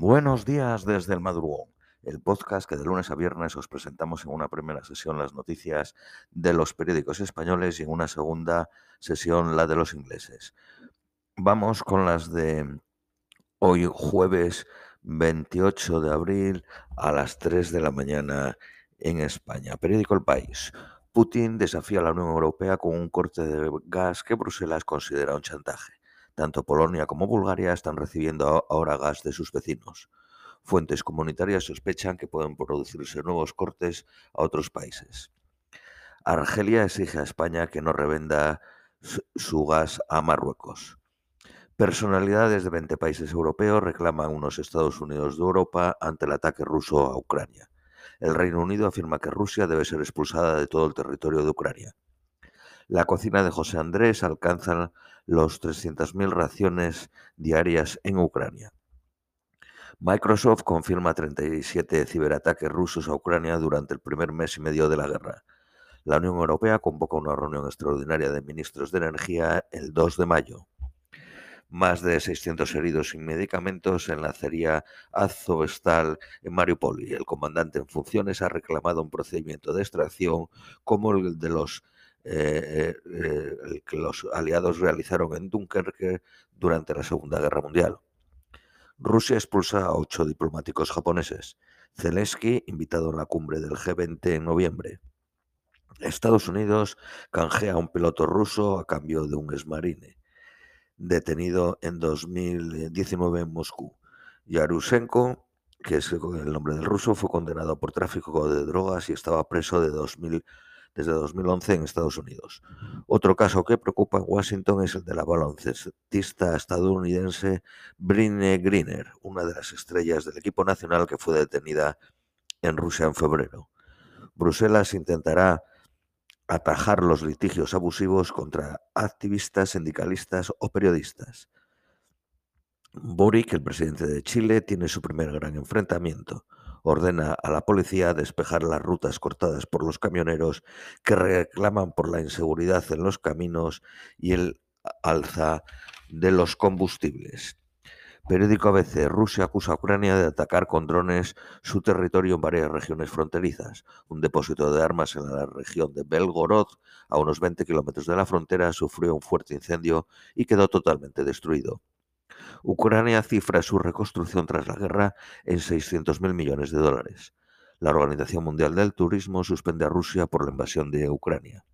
Buenos días desde el madrugón, el podcast que de lunes a viernes os presentamos en una primera sesión las noticias de los periódicos españoles y en una segunda sesión la de los ingleses. Vamos con las de hoy jueves 28 de abril a las 3 de la mañana en España. Periódico El País. Putin desafía a la Unión Europea con un corte de gas que Bruselas considera un chantaje. Tanto Polonia como Bulgaria están recibiendo ahora gas de sus vecinos. Fuentes comunitarias sospechan que pueden producirse nuevos cortes a otros países. Argelia exige a España que no revenda su gas a Marruecos. Personalidades de 20 países europeos reclaman unos Estados Unidos de Europa ante el ataque ruso a Ucrania. El Reino Unido afirma que Rusia debe ser expulsada de todo el territorio de Ucrania. La cocina de José Andrés alcanza los 300.000 raciones diarias en Ucrania. Microsoft confirma 37 ciberataques rusos a Ucrania durante el primer mes y medio de la guerra. La Unión Europea convoca una reunión extraordinaria de ministros de energía el 2 de mayo. Más de 600 heridos sin medicamentos en la acería Azovstal en Mariupol y el comandante en funciones ha reclamado un procedimiento de extracción como el de los eh, eh, que los aliados realizaron en Dunkerque durante la Segunda Guerra Mundial. Rusia expulsa a ocho diplomáticos japoneses. Zelensky, invitado a la cumbre del G20 en noviembre. Estados Unidos canjea a un piloto ruso a cambio de un esmarine, detenido en 2019 en Moscú. Yarusenko, que es el nombre del ruso, fue condenado por tráfico de drogas y estaba preso de 2000 desde 2011 en Estados Unidos. Otro caso que preocupa en Washington es el de la baloncestista estadounidense Brinne Greener, una de las estrellas del equipo nacional que fue detenida en Rusia en febrero. Bruselas intentará atajar los litigios abusivos contra activistas, sindicalistas o periodistas. Boric, el presidente de Chile, tiene su primer gran enfrentamiento ordena a la policía despejar las rutas cortadas por los camioneros que reclaman por la inseguridad en los caminos y el alza de los combustibles. Periódico ABC. Rusia acusa a Ucrania de atacar con drones su territorio en varias regiones fronterizas. Un depósito de armas en la región de Belgorod, a unos 20 kilómetros de la frontera, sufrió un fuerte incendio y quedó totalmente destruido. Ucrania cifra su reconstrucción tras la guerra en 600.000 millones de dólares. La Organización Mundial del Turismo suspende a Rusia por la invasión de Ucrania.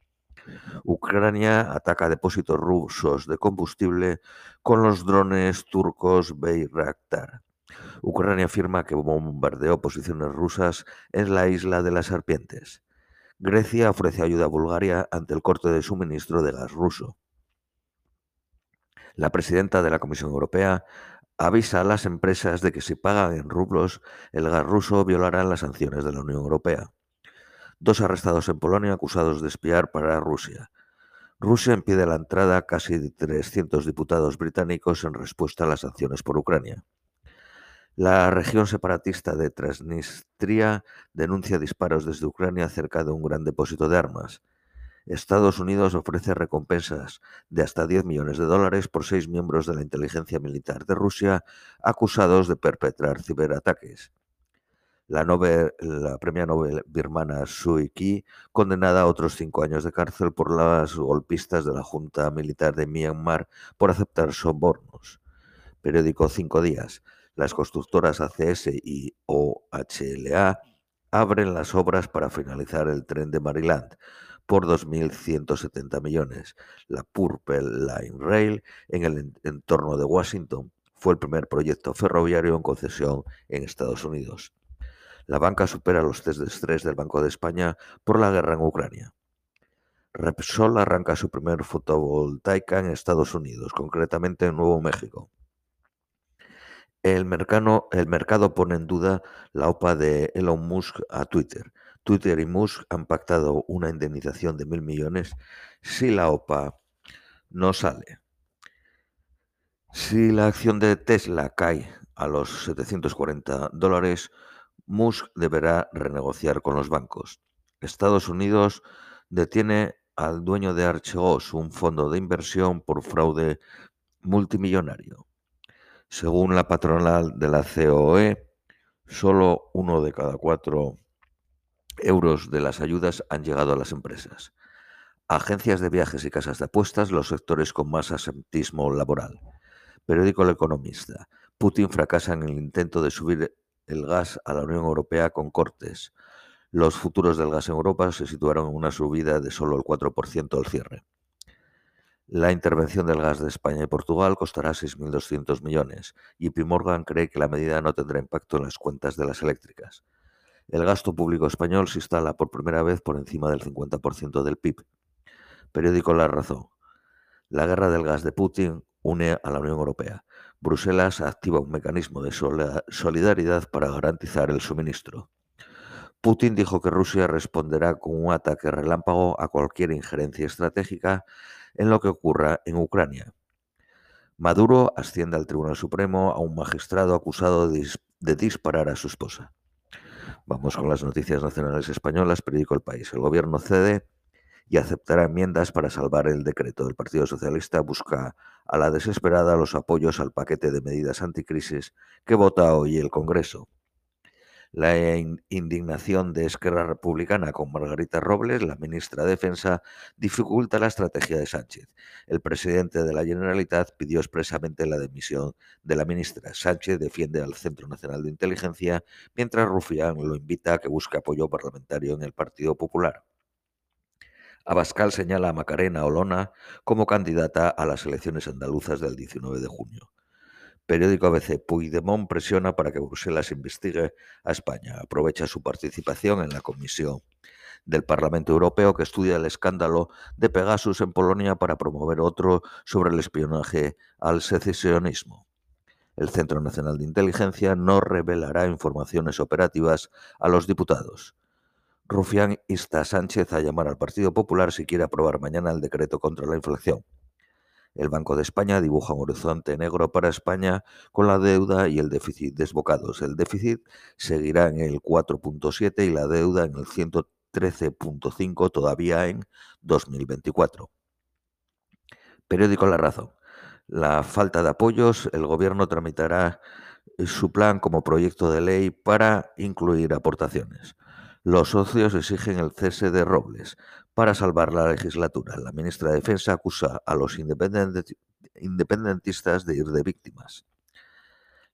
Ucrania ataca depósitos rusos de combustible con los drones turcos Bayraktar. Ucrania afirma que bombardeó posiciones rusas en la isla de las serpientes. Grecia ofrece ayuda a Bulgaria ante el corte de suministro de gas ruso. La presidenta de la Comisión Europea avisa a las empresas de que si pagan en rublos, el gas ruso violará las sanciones de la Unión Europea. Dos arrestados en Polonia acusados de espiar para Rusia. Rusia impide la entrada a casi 300 diputados británicos en respuesta a las sanciones por Ucrania. La región separatista de Transnistria denuncia disparos desde Ucrania cerca de un gran depósito de armas. Estados Unidos ofrece recompensas de hasta 10 millones de dólares por seis miembros de la inteligencia militar de Rusia acusados de perpetrar ciberataques. La, premia Nobel birmana Sui Kyi, condenada a otros cinco años de cárcel por las golpistas de la Junta Militar de Myanmar por aceptar sobornos. Periódico Cinco Días. Las constructoras ACS y OHLA abren las obras para finalizar el tren de Maryland por 2.170 millones. La Purple Line Rail en el entorno de Washington fue el primer proyecto ferroviario en concesión en Estados Unidos. La banca supera los test de estrés del Banco de España por la guerra en Ucrania. Repsol arranca su primer fotovoltaica en Estados Unidos, concretamente en Nuevo México. El mercado, el mercado pone en duda la OPA de Elon Musk a Twitter. Twitter y Musk han pactado una indemnización de mil millones si la OPA no sale. Si la acción de Tesla cae a los 740 dólares, Musk deberá renegociar con los bancos. Estados Unidos detiene al dueño de Archegos, un fondo de inversión por fraude multimillonario. Según la patronal de la COE, solo uno de cada cuatro euros de las ayudas han llegado a las empresas. Agencias de viajes y casas de apuestas, los sectores con más asentismo laboral. Periódico El Economista. Putin fracasa en el intento de subir el gas a la Unión Europea con cortes. Los futuros del gas en Europa se situaron en una subida de solo el 4% al cierre. La intervención del gas de España y Portugal costará 6.200 millones y P. Morgan cree que la medida no tendrá impacto en las cuentas de las eléctricas. El gasto público español se instala por primera vez por encima del 50% del PIB. Periódico La Razón. La guerra del gas de Putin une a la Unión Europea. Bruselas activa un mecanismo de solidaridad para garantizar el suministro. Putin dijo que Rusia responderá con un ataque relámpago a cualquier injerencia estratégica en lo que ocurra en Ucrania. Maduro asciende al Tribunal Supremo a un magistrado acusado de, disparar a su esposa. Vamos con las noticias nacionales españolas, periódico El País. El gobierno cede y aceptará enmiendas para salvar el decreto. El Partido Socialista busca a la desesperada los apoyos al paquete de medidas anticrisis que vota hoy el Congreso. La indignación de Esquerra Republicana con Margarita Robles, la ministra de Defensa, dificulta la estrategia de Sánchez. El presidente de la Generalitat pidió expresamente la dimisión de la ministra. Sánchez defiende al Centro Nacional de Inteligencia, mientras Rufián lo invita a que busque apoyo parlamentario en el Partido Popular. Abascal señala a Macarena Olona como candidata a las elecciones andaluzas del 19 de junio. Periódico ABC. Puigdemont presiona para que Bruselas investigue a España. Aprovecha su participación en la comisión del Parlamento Europeo que estudia el escándalo de Pegasus en Polonia para promover otro sobre el espionaje al secesionismo. El Centro Nacional de Inteligencia no revelará informaciones operativas a los diputados. Rufián insta a Sánchez a llamar al Partido Popular si quiere aprobar mañana el decreto contra la inflación. El Banco de España dibuja un horizonte negro para España con la deuda y el déficit desbocados. El déficit seguirá en el 4.7 y la deuda en el 113.5 todavía en 2024. Periódico La Razón. La falta de apoyos, el Gobierno tramitará su plan como proyecto de ley para incluir aportaciones. Los socios exigen el cese de Robles para salvar la legislatura. La ministra de Defensa acusa a los independentistas de ir de víctimas.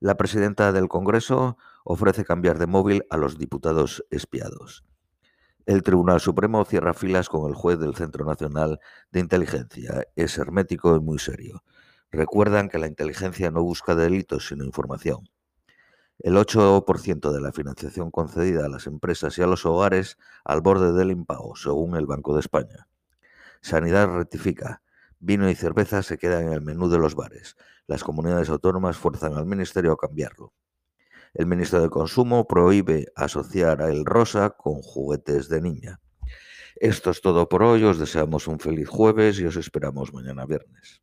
La presidenta del Congreso ofrece cambiar de móvil a los diputados espiados. El Tribunal Supremo cierra filas con el juez del Centro Nacional de Inteligencia. Es hermético y muy serio. Recuerdan que la inteligencia no busca delitos, sino información. El 8% de la financiación concedida a las empresas y a los hogares al borde del impago, según el Banco de España. Sanidad rectifica. Vino y cerveza se quedan en el menú de los bares. Las comunidades autónomas fuerzan al Ministerio a cambiarlo. El ministro de Consumo prohíbe asociar a el rosa con juguetes de niña. Esto es todo por hoy. Os deseamos un feliz jueves y os esperamos mañana viernes.